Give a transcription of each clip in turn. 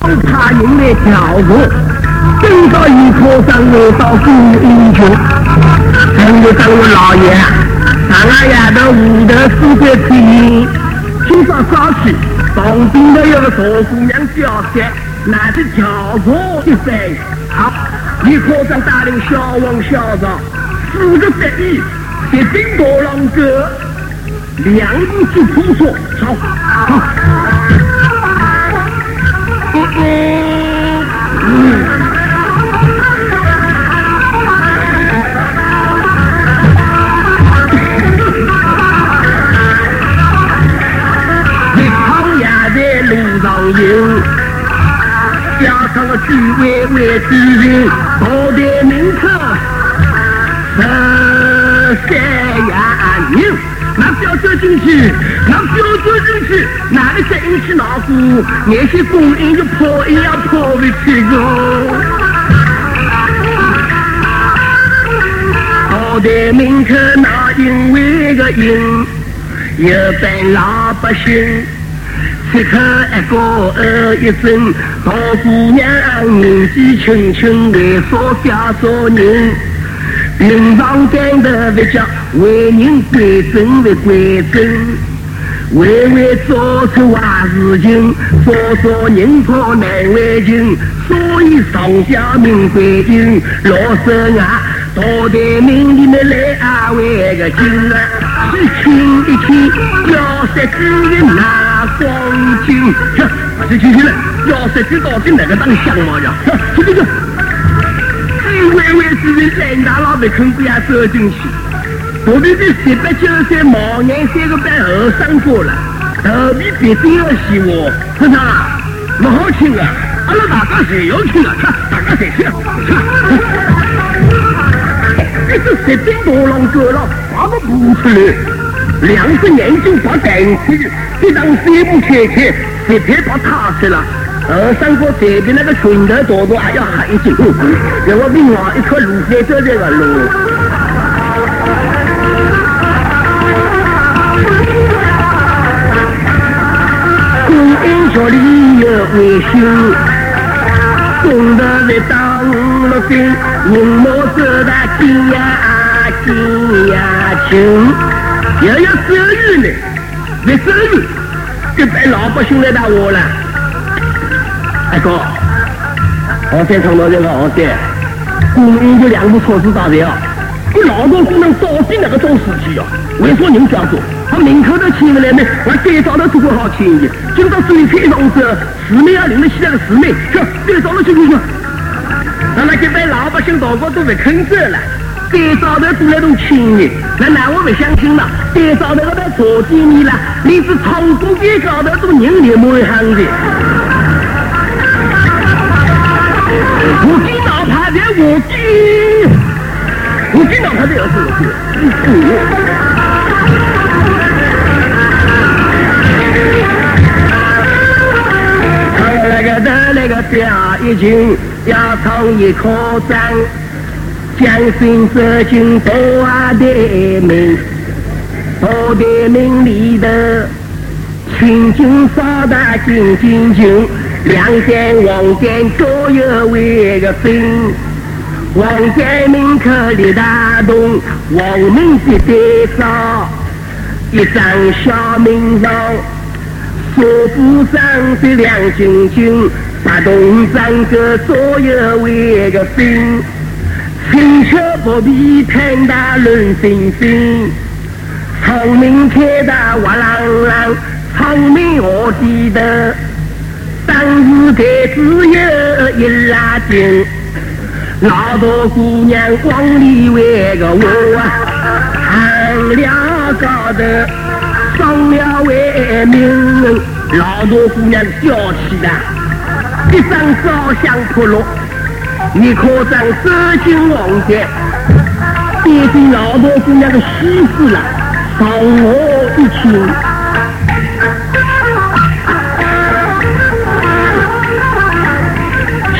他用来调和，等到一棵上来到古英雄，真的张我老爷，上个夜到屋头四界听，今朝早起，旁边的有个大姑娘叫三，拿着调和一番，好，李科长带领小王、小赵四个得意，一顶大浪哥，两步就扑说，好，好。一趟也在路上行，加上个居委会主任到台门口，十三呀牛，那不要走进去，那不要走进去，哪里再引起恼火，那些工人就跑一样跑回去哟。到台门口那因为个因。一般老百姓吃口一个呃一声，大姑娘年纪轻轻为少家做人，平常干的不叫为人归正为归正，为为做出坏事情，说说人怕难为情，所以上下明规定，老生啊，到台门里面来安慰个亲啊。一亲一亲，要三子的那光景，去，去去去了，要三子到底哪个当相貌呀？去去去，居委会主任来大老不肯不要走进去，隔壁的十八九岁毛年三个班后生过了，头皮别定要洗我，科长，不好请啊，阿拉大家谁要请啊？大家谁去？去。这是十顶大浪过了。把我扶出来，两只眼睛把抬起，一张嘴不开开，直接把他死了。二三哥这边那个拳头多多还要狠一点，让我另外一颗芦花走这个路。公安局里有维修，公道在当了兵，人马走大街呀。金呀金，又要收入呢，没收入，就被老百姓来打我了。大哥，好三唱到这个好三，公安就两部措施到位啊！这老多姑娘到底那个种事情啊？为啥人这样做？他门口都请不来呢，我再早都做不好请的。今朝水菜上走，四妹要领着起来个四妹，去再早都去去去。那那就被老百姓大哥都不肯走了。再早头多那种亲人，那那我不相信了。再早那个坐地你了，连是唱歌街高头都人流满行的。我今哪怕在我今，我今哪怕在要做做。那那个表一群，要唱一颗赞。将心走进大台门，大台门里头，青金扫大金金金，两间王间各有位个分。王间门口立大洞，王明的对照，一张小名上，锁布上的亮晶晶，八洞张个左右为个分。青丘不必天大论星星，聪明开大哇啷啷，聪明我记得，当时台子有一拉筋，老大姑娘往里围个我啊，看了高头，上了为名，老大姑娘娇气的，一张照相扑落。你科长走进王家，爹对老婆姑娘的媳妇了，上我一亲。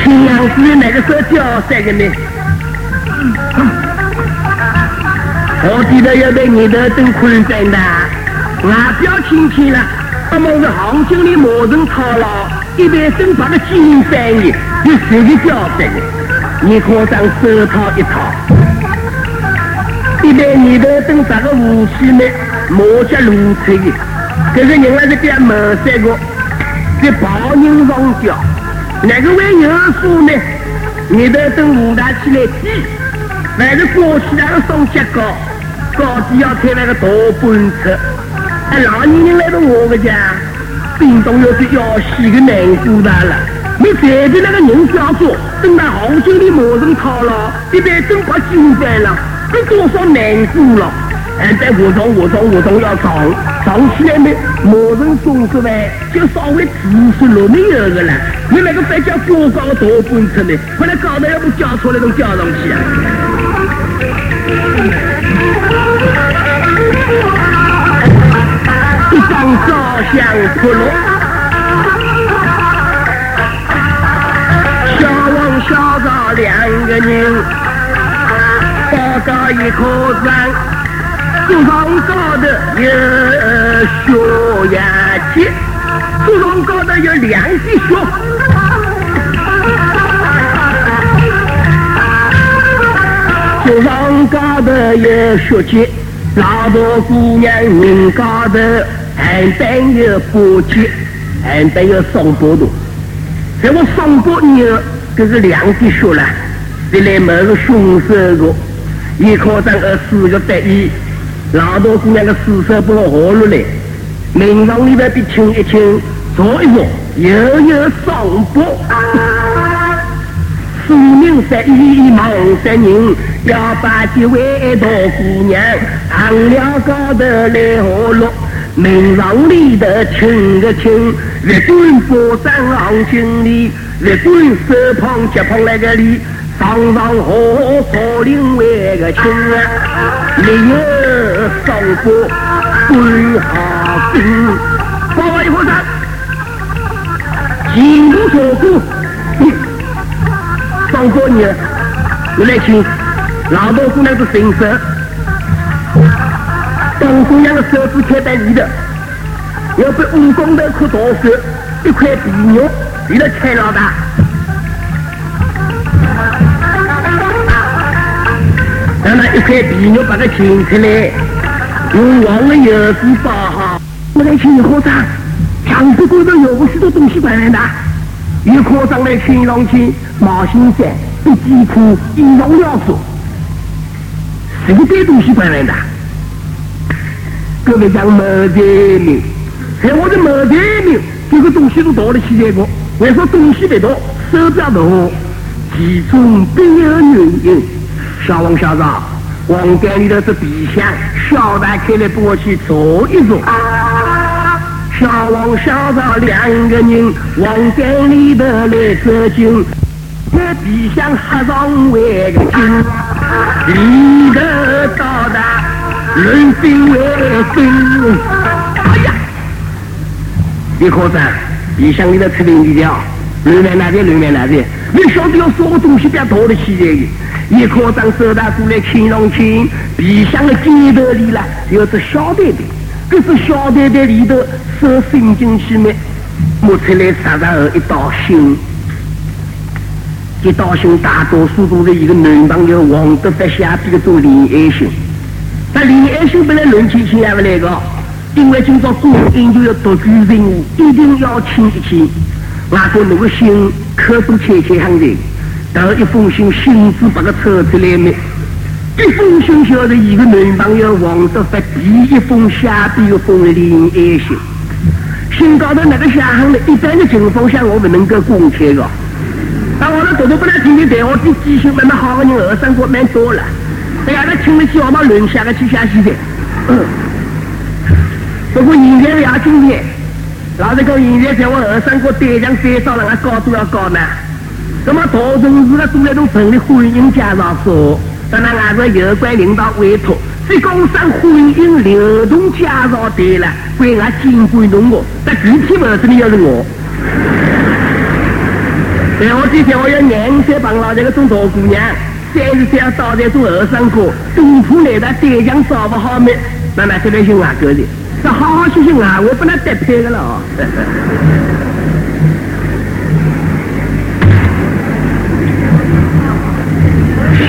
亲娘子哪个时候叫三个呢？我记得要被你的灯困在的，外表亲亲了，那么是行情里磨成套了。一边身旁的金翻译，有谁的交代呢？你可上手套一套，一边你头等啥个武器呢？马脚如吹的，这个人还是点毛三个，这暴人上吊，哪个会有数呢？你头等武大起来比，还是过去那个送结糕，高低要开那个大奔车。哎，老年人来到我个家，冰冻又是要死的难过大了。你随便那个人叫做，等他好久的马上套了，一边真把金翻了，这多少难过了。哎，在活动活动活动要长，长起来呢，马上送出来就稍微知识落没有的了。你那个别叫过高大奔车呢，后来高头要不叫出来都叫上去啊。一张照相铺路，小王小赵两个人，报告一棵山，树上高头有小牙鸡，树上高头有两只熊，树上高头有小鸡，老婆姑娘人高头。还带有八戒，还带有双波头。在我双波牛，这是两滴血了。这来某个凶手的，一考上二四个得意，老大姑娘的四手把我下落来，门上里边比清一清，坐一坐，又有双波。四名十一忙三人，要把几位大姑娘扛了高头来下落。门上里头请个清，日管佛山行经里，日军手旁脚旁那个里，上上河少林为个亲啊，没有上过管好兵，八位和尚，前路错过，上过你，我来请，老多姑娘是神神。东姑娘的手指开在里头，要被武功的颗大手，一块皮肉，为了拆老大。让那一块皮肉把它请出来，用黄的油纸包好。我来请和尚，墙壁高头有许多东西摆来的，有和尚来请上去，毛巾衫、笔记裤、衣裳料子，十堆东西摆来的。各位讲毛财命，在我的毛财命，这个东西都到了起来过。为说东西不多，手表大，其中必有原因。小王小赵，王间里头是皮箱，小大开来帮我去坐一坐。小王小赵两个人往间里头来走进，这皮箱合上为个金，里头到达。人心为心，哎呀！李科长，你想里头吃点的了？乱来哪边乱来哪边？你晓得要什么东西不要躲了起来的？李科长手大过来请上请，皮箱的肩头里了有只小袋袋，这是小袋袋里头手伸进去呢，摸出来插上一道信，一道信大多数都是一个男朋友王德发下边的做恋爱信。那恋爱信本来论亲亲也不来个，因为今朝婚姻就要独居任务，一定要亲一亲。那个那个信可都切切很的，第一封信信纸把它抽出来呢，一封信晓得一个男朋友王德发第一封下第一封恋爱信，信高头那个写上的，一般的情况下我不能够公开的。但我们读读不来听听谈话的记性慢慢好的人，二三个蛮多了。哎呀，那请得起我们轮下个去下西的。不过现在要今天，老实讲，现在在我二三哥对象介绍了，俺高度要高呢。那么大城市呢，做那种成立婚姻介绍所，当然按照有关领导委托，在工商婚姻流动介绍队了，归俺监管弄我，但具体不是你要是我。在我之前，我要硬再帮老这个种大姑娘。三十要到这做和尚过，赌铺来的对象找不好没？慢慢这边是外国人，这好好学习外国，不能得配的了。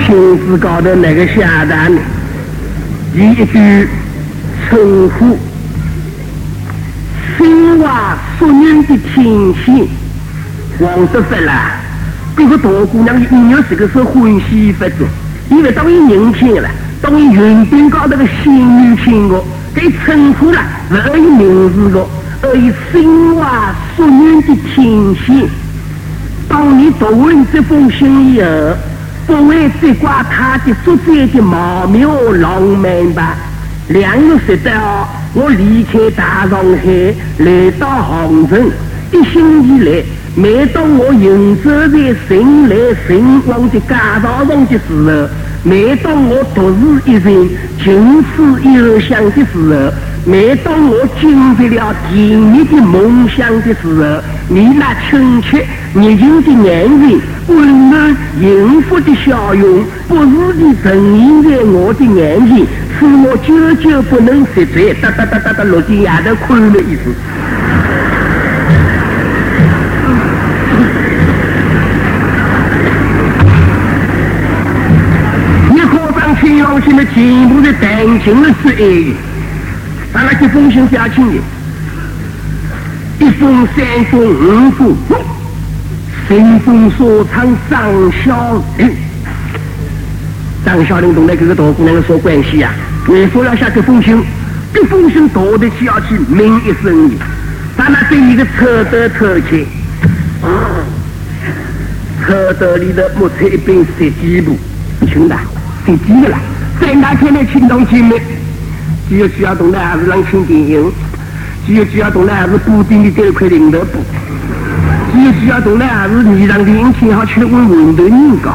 信纸高头那个下单，第一句称呼，新华淑女的亲信，王德发了。这个大姑娘一有这个是欢喜发作，因为当于年轻了，当于云顶高头的新女亲个，给称呼了，不而以名字个，而以心怀淑人的天性。当你读完这封信以后，不会责怪他的作者的茂妙浪漫吧？两月十八号，我离开大上海，来到杭州，一星期来。每当我行走在人来人往的街道上的时候，每当我独自一人静思幽想的时候，每当我经历了甜蜜的梦想的时候，你那亲切热情的眼神、温暖幸福的笑容，不时地呈现在我的眼前，使我久久不能睡着。哒哒哒哒哒，落进丫头困了一时。上天上去了，全部是弹琴的是爱。把那几封信写清的，一封、三封、五封，信封所藏张小玲。张小玲同那这个大姑娘有什关系呀？为说要写这封信？这封信大得起要去名一声的，咱那对一个车头头去，车头里头木出一本设计簿，听的，设计的啦，在那天的青铜器面。只有需要动的还是让清电影，只有需要动的还是补丁的这一块领头布，只有需要动的还是你让电影请好去问文头人讲。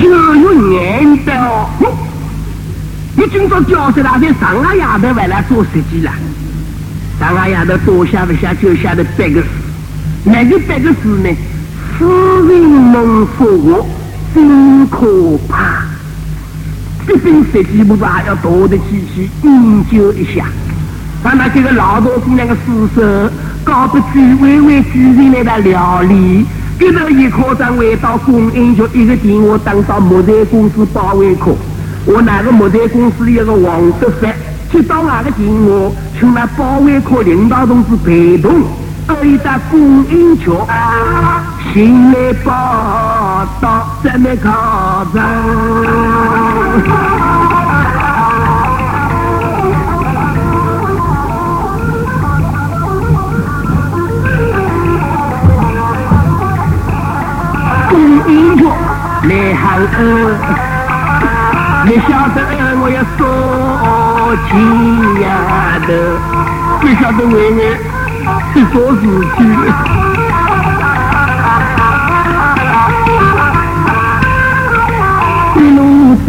九月年的哦，你今朝教授大在上海丫头回来做设计了，上海丫头多下不下就下的八个字，那个八个字呢？死人能说我，真可怕。这本设计部还要多的去去研究一下。把那几个老多姑娘的尸首搞得居委会居人来的料理，给头一科长回到公安局一个电话打到木材公司保卫科，我那个木材公司里有个王德发，接到那个电话，请那保卫科领导同志陪同，到一到公安局。新来报道，怎么考证？公安局来喊我，你晓得我要说钱呀的，你晓得为我去做事情。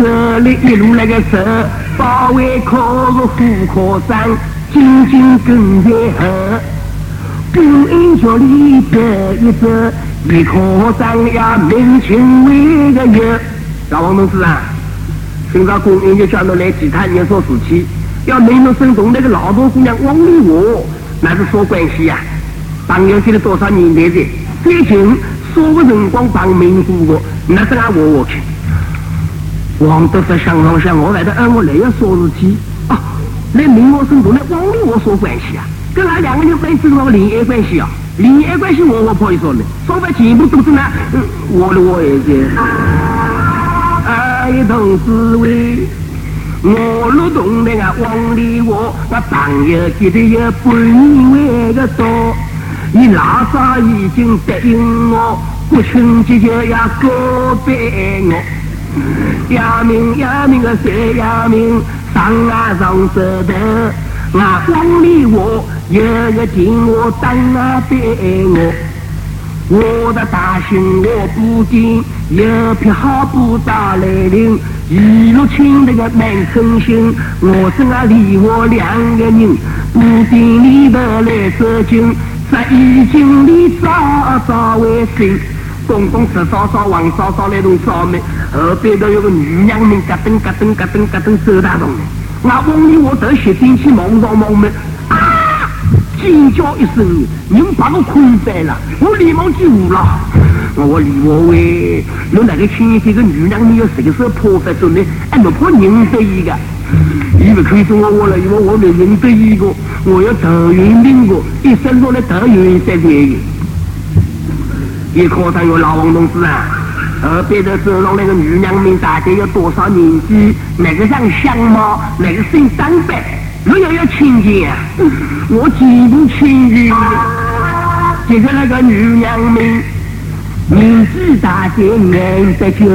这里一路那个走，保卫科的副科长紧紧跟在后。公安局里走一走，李科长要面前为个月。小王同志啊，今朝公安局叫侬来其他人说事情，要你侬生同那个老婆姑娘王丽华，那是啥关系呀？朋友现在多少年代的，最近啥个辰光帮民户的，那是俺我我去。王德发想了想，我外头按我来要说事体啊，来明我生同来王丽我说关系啊？跟那两个人关系是恋爱关系啊？恋爱关系我我不好意思呢，说不全部都是呢，我的我一个，哎同志喂，我路同那个王丽我，那朋友记得有半年为个多，你老早已经答应我，国庆节就要告别我。要命要命个谁要命？上啊上舌头，我光里我有个电话打啊给我。我的大兴我不定，有匹好步到来临，一路请那个蛮称心。我正啊离我两个人，布丁里头来走近，在衣襟里早早为新。公公吃烧烧，王烧烧来弄烧麦，后边头有个女娘们，咯噔咯噔咯噔咯噔走大动的。我往里我头斜进去，忙上忙门，啊！尖叫一声，人把我困翻了，我连忙就糊了。我我李我喂，侬那个亲这个女人你要谁是破发中呢？哎，侬怕认得一个？伊不可以说我我了，因为我没认得一个，我要头晕晕过，一生下来头晕三天的。一考上有老王同志啊，河边的走廊那个女娘们，大概有多少年纪？哪个像相貌？哪个身打扮？我要要亲近啊！我极度亲近。接着那个女娘们，年纪大些，眼白酒，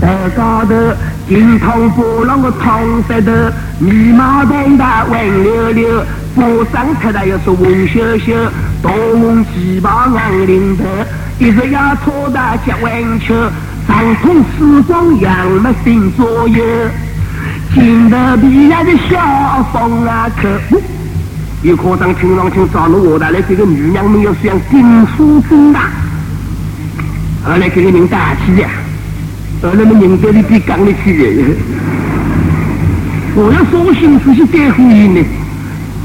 头高头，金汤波浪个汤舌头，眉毛淡大，弯溜溜，发上特大又是红秀秀，大红旗袍硬领头，一只丫头大脚弯球，上通四方杨木心左右，金头皮呀的小风啊口。有科长听上去找了我的来，这个女娘们要像顶书真大，后来这个人大气呀，后来么人家里比讲得起的。我要说心思去对付伊呢，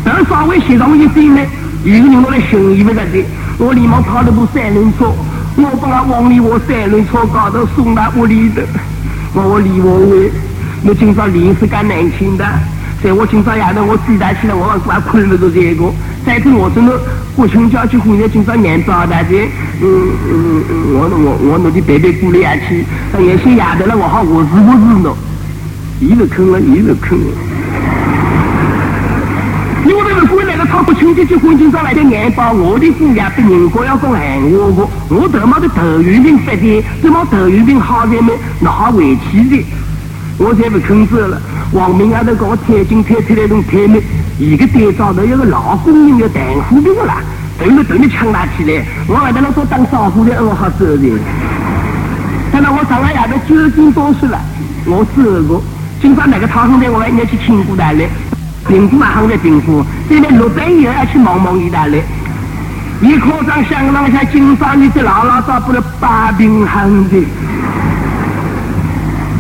但稍微协上一点呢，有个人我来寻伊不得的，我连忙跑了部三轮车，我把他往里我三轮车高头送到屋里头，我我李我伟，我今朝脸是干难看的。在我今朝夜头，我嘴大起来，我还困不着这个。再听我说那国庆假去回来，今朝年包大的，嗯嗯嗯，我我我弄的白白过来下去。那原先夜头了，我好我是我是喏，一直坑了，一直坑了。因为那个过来个他国庆节结婚，今朝来的年包，我的姑爷被人家要讲闲话个，我他妈的头有病发的，这么头有病好在没，那好委屈的，我才不吭走了。王明啊，都跟我推进推推那种推门，一个店早头有个老工人要谈虎兵啦，等着等着抢他起来，我还在那说当少妇的，我好走的。等到我上个夜头九点多睡了，我走过，今朝那个汤上的我还要去请过他来，评估嘛还在评估，现在六半夜要去忙忙一大来。你科长想让下今朝你这老老早不了八平行的，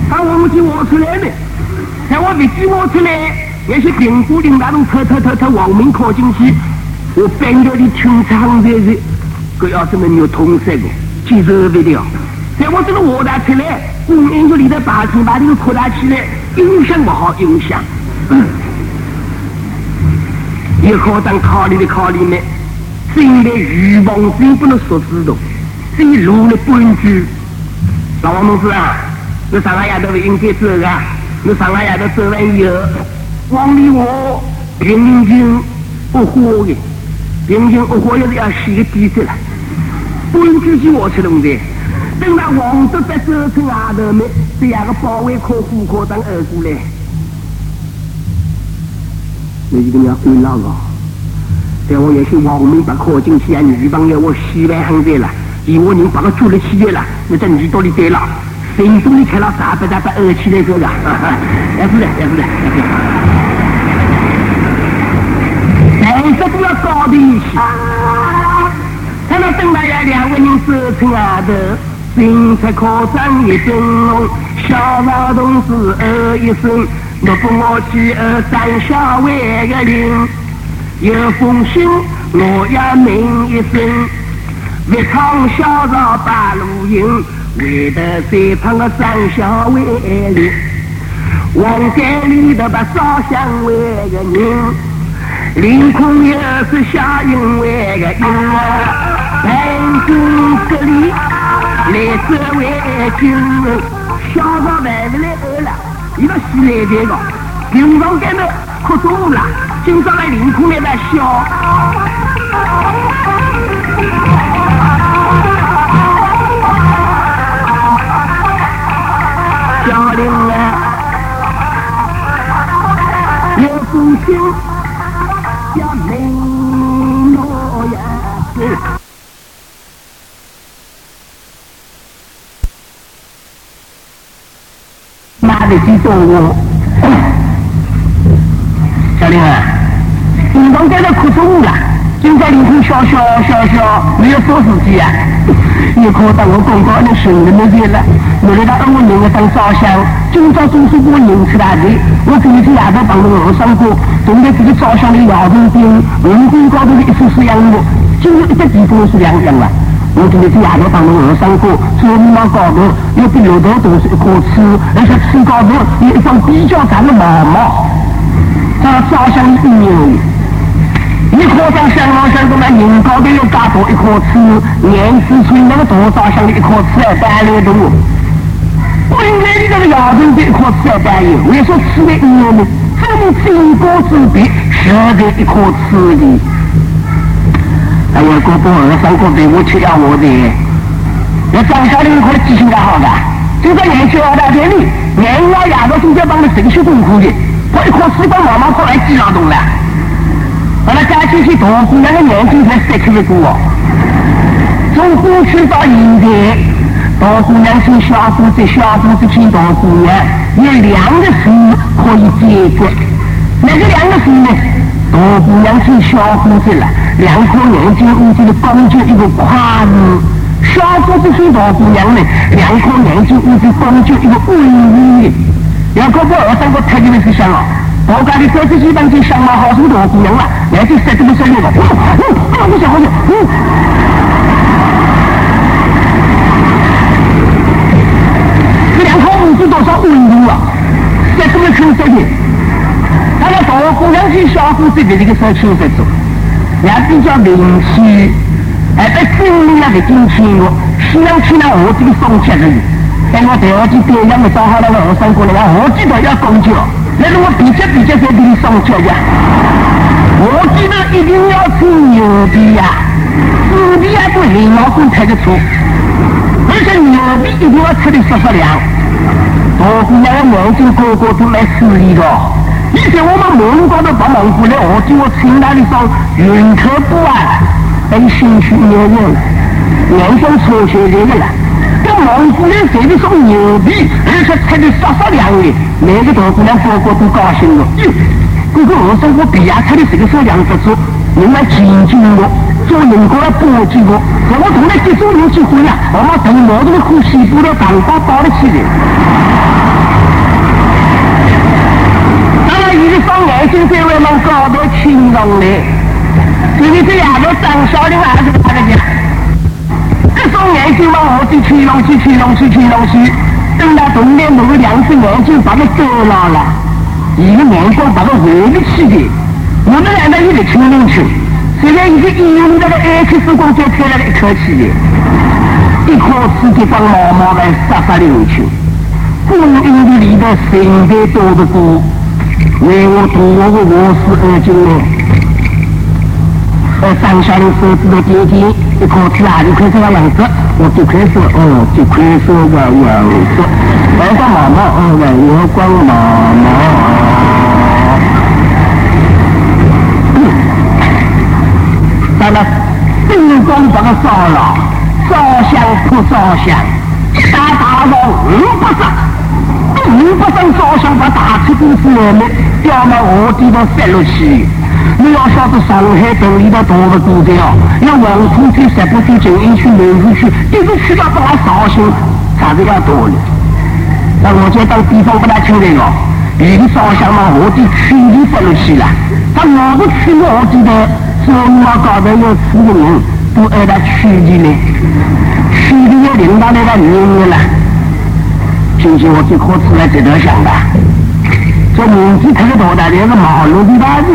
把我们去挖出来的。在我飞机挖出来，那些苹果林那种偷偷偷偷往门靠进去，我搬掉的清仓在这，可要是没有通塞的，接受不了。在我这个挖大出来，公园就里头把车把这个扩大起来，影响不好影响。也好当考虑的考虑呢，真的欲望真不能说知道，这一路的本具。老王同志啊，你上个夜头应该走啊。你上个夜头走完以后，往里我平静不火的，平静不火要是要洗个底子了，不能自己挖出来的。等到王德在走出外头门，这样个保卫科副科长二过来，那一个要归哪个？在我也是王明把考进去啊，女朋友我洗完很在了，以我人把他住了起来了，那在你到里对了。成都 的开了三百、三百二起来个的，也是的，也是的，颜色都要高的一些。看到等大家两个人走出外头，警察科长一灯笼，小老同志哦一声，我不我去二三小万个零，有封信我要明一声，一场小绕八路营。为得最胖个张小伟哩，王家里头把烧香为个人，凌空又是小英为个英，南京这里来这位军人，小到来不来饿了，一个西来这个，平常干的可多了，今朝来凌空来了笑。小林啊，有福星叫美诺呀，妈的激动我！小林啊，你刚在那哭什么了？今朝凌空小小小小，没有说自己啊！你可当我公告你兄弟们去了，我来到我人个当烧香。今朝总是给我认出来的，我这一天夜头碰到和尚哥，正在这个照相的窑洞边，门关高头的一丝丝阳光，今日一个地方是亮亮了。我今天在夜头当中二三个，左眉毛高头有比骆驼多是一颗刺，而且刺高头有一张比较长的毛毛，这照相一牛。一颗像相貌像什么人高头有加多一颗刺，年纪轻那个多照相的一颗刺还半来多。本来你这个牙头的一颗刺还半有，为说刺的牛呢？这么经过之笔，舍得一颗刺的。哎呀，哥哥二三个对我吃了我的，那张小玲可能记性还好的，就在年轻二大天里，年老牙到中间帮的神学功夫的，我一颗西瓜毛毛过来记劳动了。把那家亲戚大姑娘的年轻才塞出来过，从过去到现在，大姑娘请小姑子，小姑子请大姑娘，有两个事可以解决，哪个两个事呢？大姑娘请小姑子了。两颗眼睛屋子的工具一个胯子，小姑子是大姑娘呢。两颗眼睛屋子工具一个微微的，两个不二三个太监的是想了。我家的手指基本就相貌好生大姑娘了，眼睛塞这么深的了。嗯嗯，我想好想，嗯。这两颗屋子多少温度啊？塞这么深塞的，咱们大姑娘小姑子的这个手轻在做。也比较灵气，哎，在心里那个金钱哦，希望去那我这个送钱的人，在我第二季表演的找好那个二三哥了，我记得要公交，那是我比较比较在给你送钱的。我记得一定要吹牛逼呀，纸币啊都黑毛公开的出，而且牛逼一定要吹的实实亮，大姑娘眼睛个个都来势利的。以前我们蒙高头到蒙古来，我记我清代的时候，云客不安，被兴趣牛牛，眼睛出血这个了。跟蒙古人谁的说牛逼，而且吃的沙沙凉的，每个大姑娘个个都高兴了。哟，哥哥我说我比亚吃的这个是两只猪，用来亲近我，做人过来保护我。我从来接触有机会呀，我们等毛的呼吸不了，蛋包包得起来。眼睛在外面高头轻容的，因为这丫头长小的还是他的家。这双眼睛往我这吹拢去，吹拢去，吹拢去，等到冬天那个两只眼睛把它遮牢了，一个眼光把它围不起的。我们两个一直吹拢去，虽然已经用那个 X 光就拍了一口气，一颗刺就把毛毛来杀杀流去。光阴的里头，身边多得多。为我读我个卧室二经呢，在上下的手指头点点，一口气啊就开始个样子，我就开始哦，就开始个样子，阳光毛毛哦，阳光毛毛，到了灯光把它烧了，烧香不烧香，一打大龙五不上。五百张照相车公司外面掉到河底头塞落去。你要晓得上海城里头多不多的哦，要黄浦区、石浦区、静安区、南湖区，一直去到到绍兴，啥子要多的？那我就当地方不大清楚哦。有的照相嘛，河底区里塞落去了。他哪个区河底头，周末高头有四个人，都挨到区里呢？区里的领导那个原了。今天我最可耻了这头香的，这年纪太大了连个毛路的大子，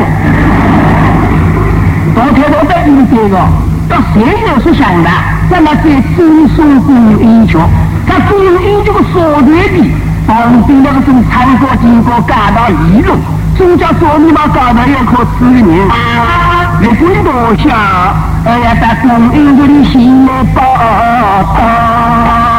昨天我在你这个，到现在是香的，咱们在真松公园桥，他公园这个所在地，旁边那个从参过经过赶到一路，总叫说你妈搞到要靠吃的人，你真多香，哎呀，在公园这里心里宝宝。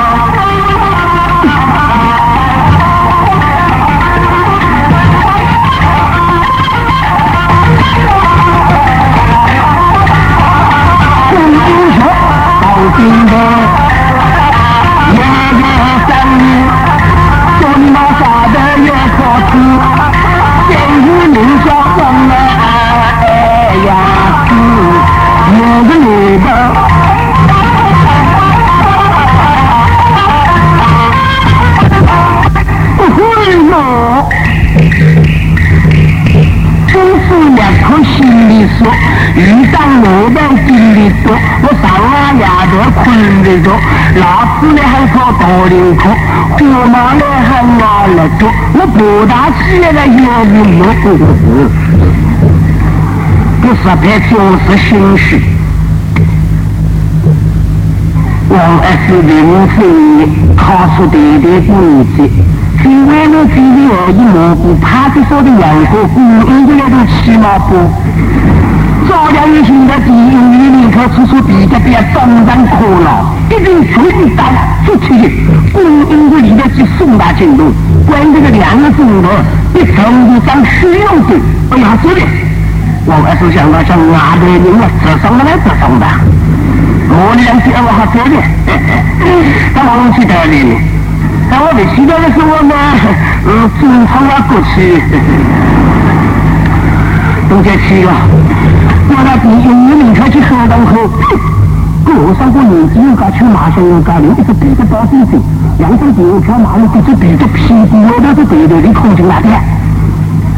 今天老师呢还考大领口，姑妈呢还拿了着，我不大起来了有名了，不是拍就是心虚。王二是临时考出点点成绩，因为我只有二一模糊，派出所的两个雇佣的那种起码不。早两年现在第一年领考出出比较比较中上可了，一定全单出去的，雇佣的里面去送达进度，关这个两个钟头，一程度上需要的，哎呀，这里，我还是想到像外头人了，直送的来直送的。我两句我好做的，他往去得哩。但我没去到的时候呢，嗯，正常要过去，都在去了。我那第一年领出去河东后，过上过年纪又搞去马上又搞，另一个别的包水水，两张电票马路不是别的屁股我都是对头的空进来的。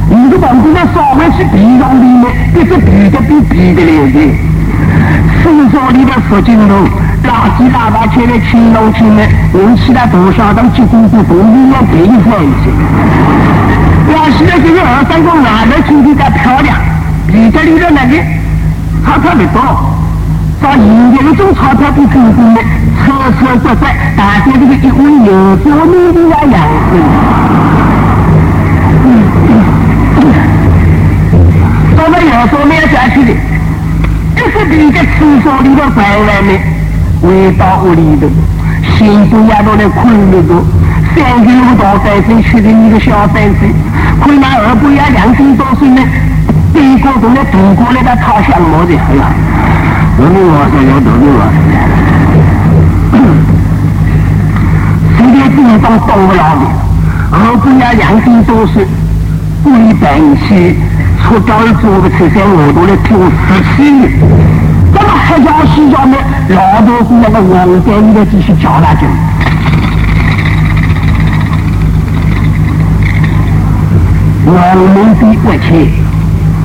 一个房子呢稍微是比较里面，别是别的比别的了的。厕所里的福金路，垃圾大把车的青龙青的，引起了多少当结婚的都应该给一分钱。要是那这个二三个外头穿的再漂亮，里头里头那个钞票不多，照现在那种钞票比中国的车车转转，大家这个一位有多美的呀样子。咱们有说没有下去的。就是比个厕所里头在外面，回到屋里头，幸福也到来困里头，三斤五大三斤吃的你个小三斤，困那二不要两斤多岁呢，一个都来度过来的他想么的，哎呀，我们我说要多的我，现在地方多了的，二不要两斤多岁，一百去。出教育做的车三我都来做十七年，那么黑家西家呢？老多是那个王家里的继续教下去。王明的外戚，这个到年头做的多的，今年也该做了，你们这样是不过去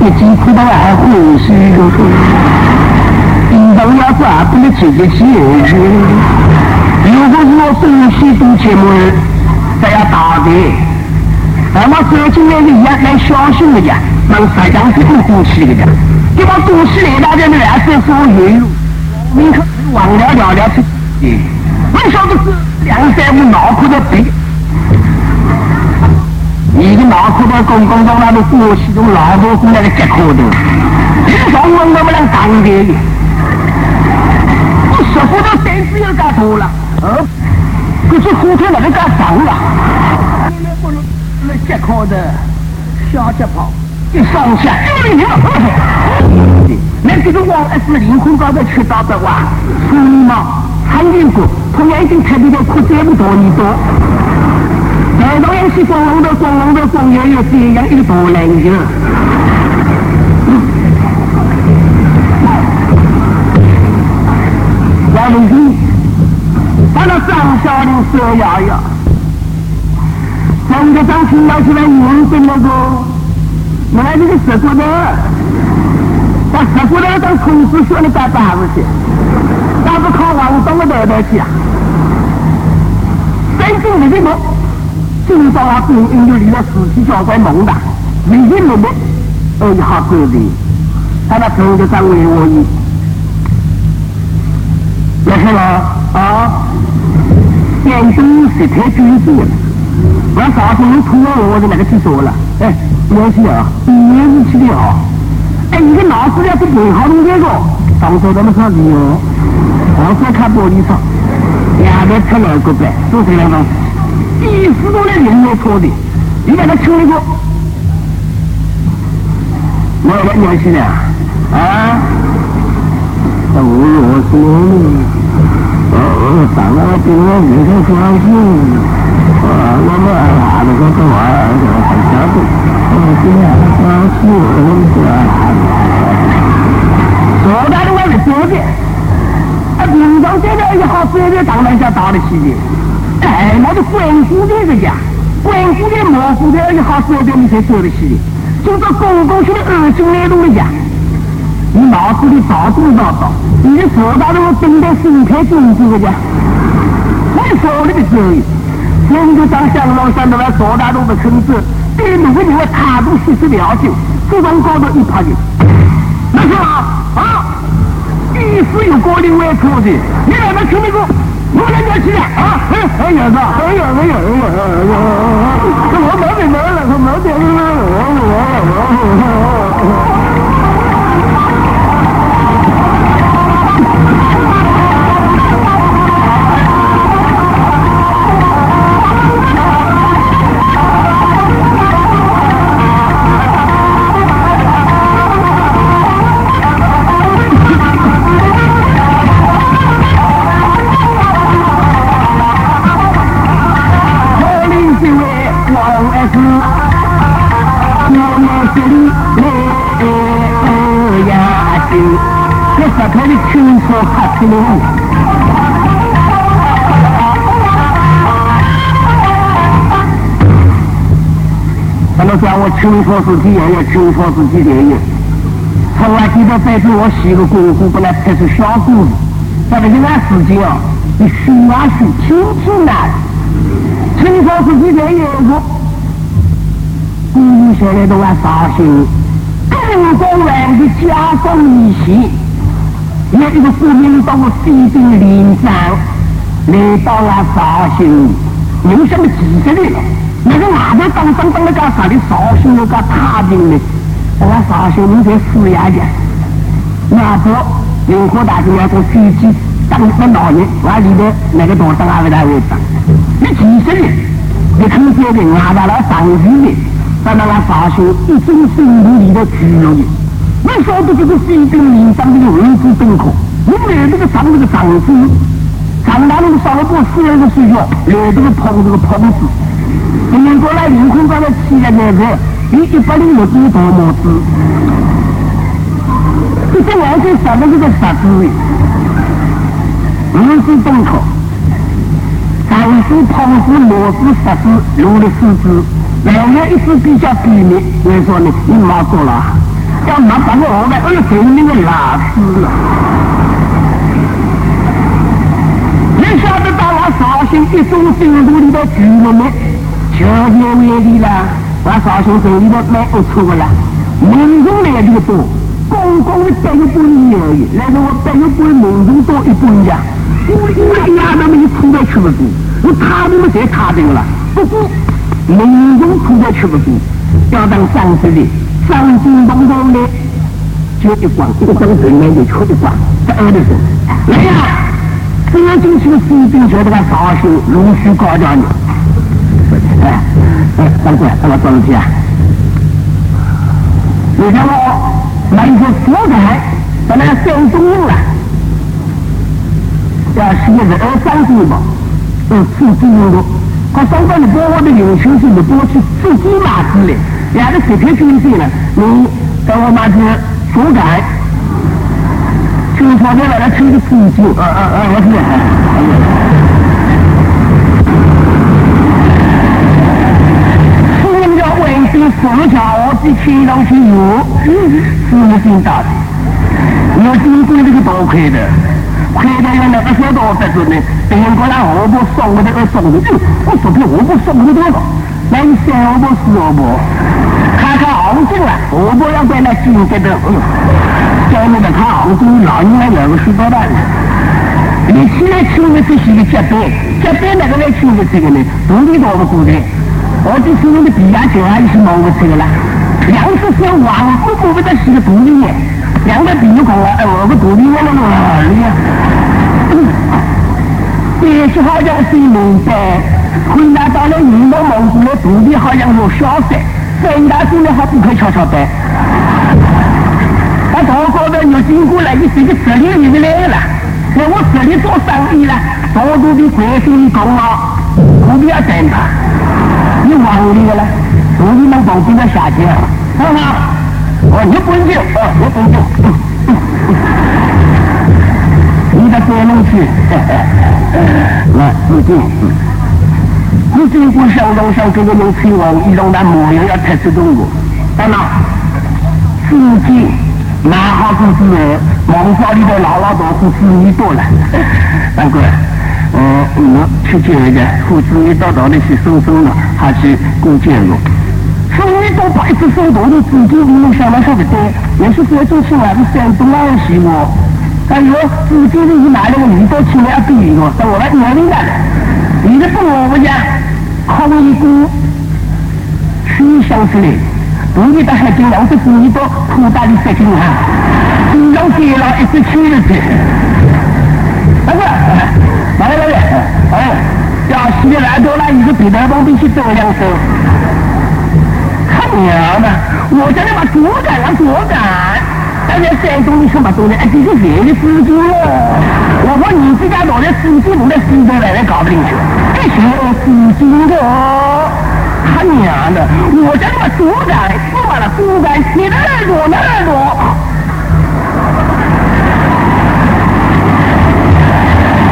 一进去到还呼吸了，地上要抓不能直接进去。如果是我东西都节目，这要打的。那么走进来的也来小心一点，能实际上是不呼吸的的。你把东西来大家呢，还是说有，你可忘了聊聊去。我晓得是两三五脑壳的病，你的脑壳的公公到那里呼吸中老多是那个结壳的，平常我我们能干的，我说不到胆子又干多了，呃，可是后头那个干脏了。那结壳的小脚跑，一上下，哎呀！那这个王二是灵魂高头吃到的哇，所以嘛，参与过，他眼睛特别的哭这么多你多。难道要是光荣的光荣的光荣有这样一个大男人？王文斌，把那张小玲说呀呀。张个张听到起来认真那个，买那个石骨头，把石骨头当空子学的干办事去，那不靠王东的头头去啊？真正的什么？今朝啊，公因就离了死体交关猛的，没人没的，哎呀，好过的，他那头就张为我意，要是了啊，眼睛是太君子了。我啥时候吐了我就那个去说了，哎，没事啊，你也是去的啊，哎，你个老师要是不好弄这个，当初咱们上旅游，我是看玻璃厂，两边出来个呗，都这样子，第四多的人没错的，你把他抽一个，我来年轻的啊，我我说。哦，当然比我明天高兴。啊，我们啊，那个干嘛？很家子，哦，今天高兴，是吧？说到的我是说的，啊，平常这边也好水的当然想打得起的，哎，那是官府的人家，官府的模糊的一好水的你才做得起，就说公公去的二斤来度的家。你脑子里早都知道，你的说到的我等待心态经济的家，你说那个主意，现在当香港上的那说大路的村子，对每个人的态度细致了解，这种高度一拍的，那是啊啊，必须有高龄外出的，你来那听那个，我来年轻啊，哎哎呀子，哎呀哎呀哎呀哎呀，我没得没了，我没得了，我我我。他的青草还出来。他们讲我青草是几样呀？青草是几样呀？从来记得在给我洗个功夫，本来才是小故事。在这个俺事情啊，你数啊数，清清来。青草是几样呀？我，古人现在都爱绍兴，更公人的家风一些。有一个国民到我西边临山，来到了绍兴，有什么几十年了？那个外头当当当那个啥？的绍兴那个太平的，我绍兴人在施压的，那不任何大军要做飞机当那老人，往里头那个多当阿不大会当？你几十年，你看见的外头那上去的，在那个绍兴一种深度里头居了的。你晓得这个西边临上这个位置登科，你来这个上这个长子，上到那个上了过十二个水角，来这个碰这个碰子，今天过来凌空刚才起来那个，你一百零六多多么子，这些完全上的这个十字，位置登科，上子碰子末子十字，落的四字，两个一字比较低密，你说呢？你妈做了。要拿把我后来二十年的拉死了，你晓得到我绍兴一中新路里头住了没？就有外地了，我绍兴这里头买不出的了，民众来的多，公公的百有半而已，那个我百有半民众多一半呀，我丫头们出来吃不住，我他们才他定了，不过民众出来吃不住，要当上司的。上京东东的，就一管，一个张嘴面就出一光，在二的时候，来呀，这样进去的士兵就这个绍兴陆续高叫你，哎哎，长官，怎么走起啊？你看我买一些蔬菜，本来三中用了，要十一二三斤吧，嗯，自己用的，他上班的把我的零钱是不多去自己买之类。两个水平经济了，你给我买些蔬菜，就昨天晚上吃的啤酒，啊啊啊！我天！四条卫星四条，我比天上去有，是不是大的？我经过这个多亏的，亏的有那个小刀在这呢，等过来我不送我这个送的，我昨天我不送的多少？那你三我不四我不？看看行情了，我不要在那金这的，嗯，叫你们看行情，老人来两个十多万了。你现在请的这些个接班，接班那个来请的这个呢，土地多不过的？我这是用的比亚迪啊，也是弄不出来了。两个是王不不不得是个独立的，两个比如讲了，哎，我个独立我那个哪里呀？这些好像是明白，回来到了你们蒙古的肚皮好像有消息。三大军的还不可悄悄的，他高高的又经过来，你这个责任你就来了。那我这里做生意了，多多的关心工啊，不要等他。你忘记了，所以能保证了下去，好不好？哦，你不用，哦，你不用。你在多弄去，来，自己。经过相当上这个能期望，一种那模样要特殊动物，当然，自己拿好自己的梦想里头老老多胡子女多了，难怪，嗯，我去见一个胡子女多多的去收收了，还是过节了。妇女多白子收多的自己你能想到说的多，也是这种情况是山东安溪我。哎呦，自己是你拿那个女多起来比一个，到我来年龄了，你的父母讲，空一股取向之类，不你的还尽量是妇女多粗大的事情哈，只要给了一直去的去。那个，来来来，哎，要洗来多了，一个别的旁边去走两手。他娘的，我叫你把左干要左干。大家山东的什么多呢？哎，这是别的司机了。我说你这家老的司机不在西边来，来搞不进去。这是司机的，他娘的！我叫你把猪肝，你把那猪肝，你的耳朵，那耳朵。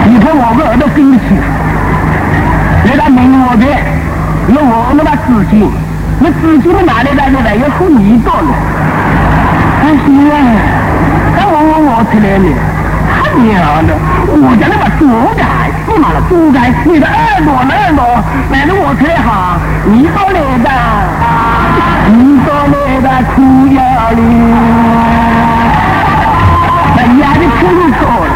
你看我个耳朵生气，人家问我的，那我那资金，那资金哪里来的来？要付你多了。哎行啊，那我我我出来了，他娘的，我家那把猪肝，你妈的猪肝，你的耳朵耳朵，来了我出来哈，你到来的，你到哪的苦呀哩，哎呀，你听错了。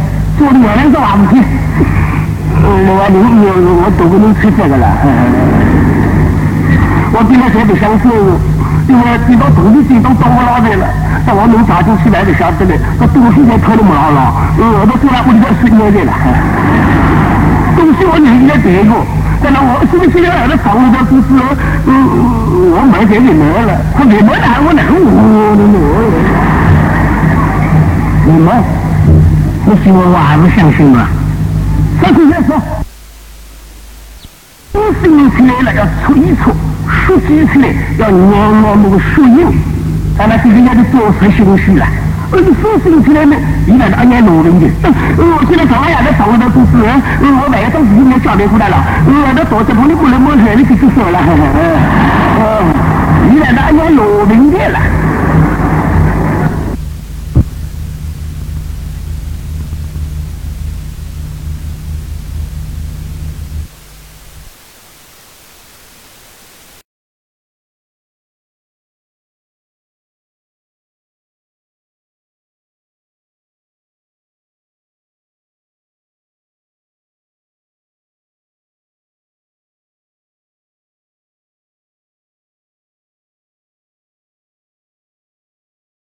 做的原来是话不听。我我我我都不能吃这个了。我今天才不相信，因为知道东西进到到我脑袋了，但我能查进去来就晓得了。这东西才偷的没牢牢，我都坐在屋里头睡觉的了。东西我人家别过。在那我是不是要让他房子的公司，嗯，我买给你买了，他没买来，我难我的我。你们，你信我还不相信吗？相信再说。你生出来了要搓一搓，梳洗出来要按按那个树印，咱们是人家的做实兴许了。我是手生出来的，一般都爱念农民的。我现在早上也在上我的公司，我万一到时候没交代过来了，我那到这帮你不能摸出来，你就去说了。